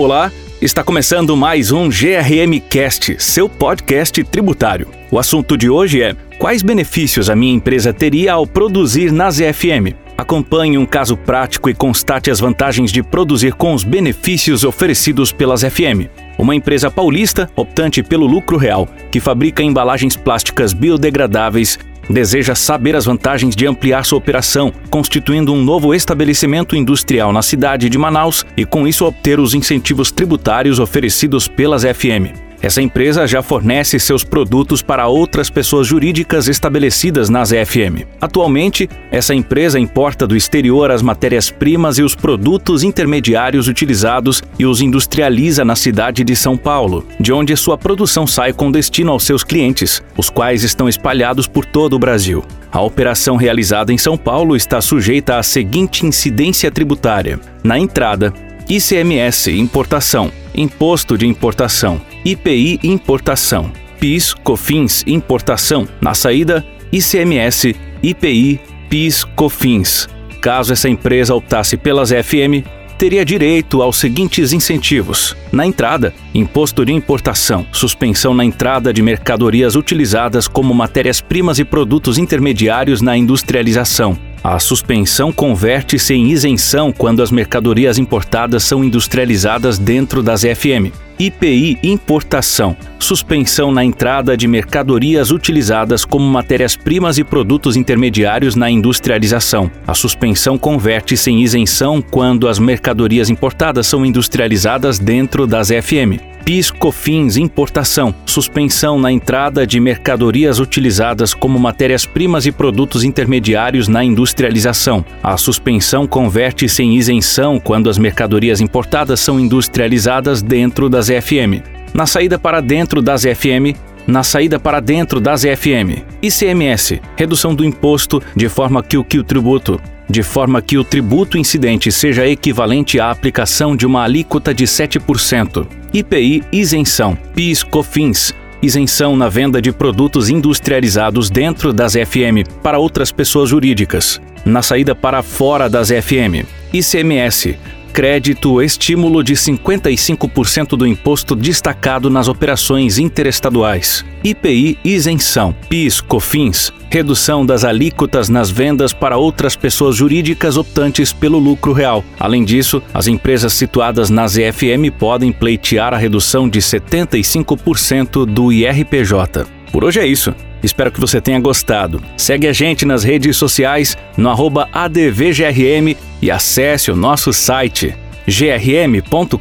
Olá, está começando mais um GRM Cast, seu podcast tributário. O assunto de hoje é: quais benefícios a minha empresa teria ao produzir na ZFM? Acompanhe um caso prático e constate as vantagens de produzir com os benefícios oferecidos pelas FM. Uma empresa paulista, optante pelo lucro real, que fabrica embalagens plásticas biodegradáveis deseja saber as vantagens de ampliar sua operação, constituindo um novo estabelecimento industrial na cidade de Manaus e, com isso, obter os incentivos tributários oferecidos pelas FM. Essa empresa já fornece seus produtos para outras pessoas jurídicas estabelecidas nas EFM. Atualmente, essa empresa importa do exterior as matérias-primas e os produtos intermediários utilizados e os industrializa na cidade de São Paulo, de onde sua produção sai com destino aos seus clientes, os quais estão espalhados por todo o Brasil. A operação realizada em São Paulo está sujeita à seguinte incidência tributária: na entrada, ICMS importação, imposto de importação, IPI importação, PIS, COFINS importação, na saída ICMS, IPI, PIS, COFINS. Caso essa empresa optasse pelas FM, teria direito aos seguintes incentivos: na entrada, imposto de importação, suspensão na entrada de mercadorias utilizadas como matérias-primas e produtos intermediários na industrialização, a suspensão converte-se em isenção quando as mercadorias importadas são industrializadas dentro das FM. IPI importação, suspensão na entrada de mercadorias utilizadas como matérias-primas e produtos intermediários na industrialização. A suspensão converte-se em isenção quando as mercadorias importadas são industrializadas dentro das FM. PIS, COFINS, importação, suspensão na entrada de mercadorias utilizadas como matérias-primas e produtos intermediários na industrialização. A suspensão converte-se em isenção quando as mercadorias importadas são industrializadas dentro das FM. Na saída para dentro das FM, na saída para dentro das FM. ICMS, redução do imposto de forma que o que o tributo de forma que o tributo incidente seja equivalente à aplicação de uma alíquota de 7%. IPI isenção, PIS COFINS, isenção na venda de produtos industrializados dentro das FM para outras pessoas jurídicas, na saída para fora das FM. ICMS, crédito estímulo de 55% do imposto destacado nas operações interestaduais. IPI isenção, PIS, COFINS, redução das alíquotas nas vendas para outras pessoas jurídicas optantes pelo lucro real. Além disso, as empresas situadas nas EFM podem pleitear a redução de 75% do IRPJ. Por hoje é isso. Espero que você tenha gostado. Segue a gente nas redes sociais no ADVGRM e acesse o nosso site grm.com.br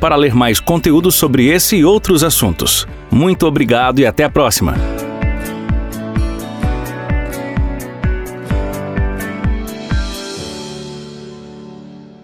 para ler mais conteúdo sobre esse e outros assuntos. Muito obrigado e até a próxima!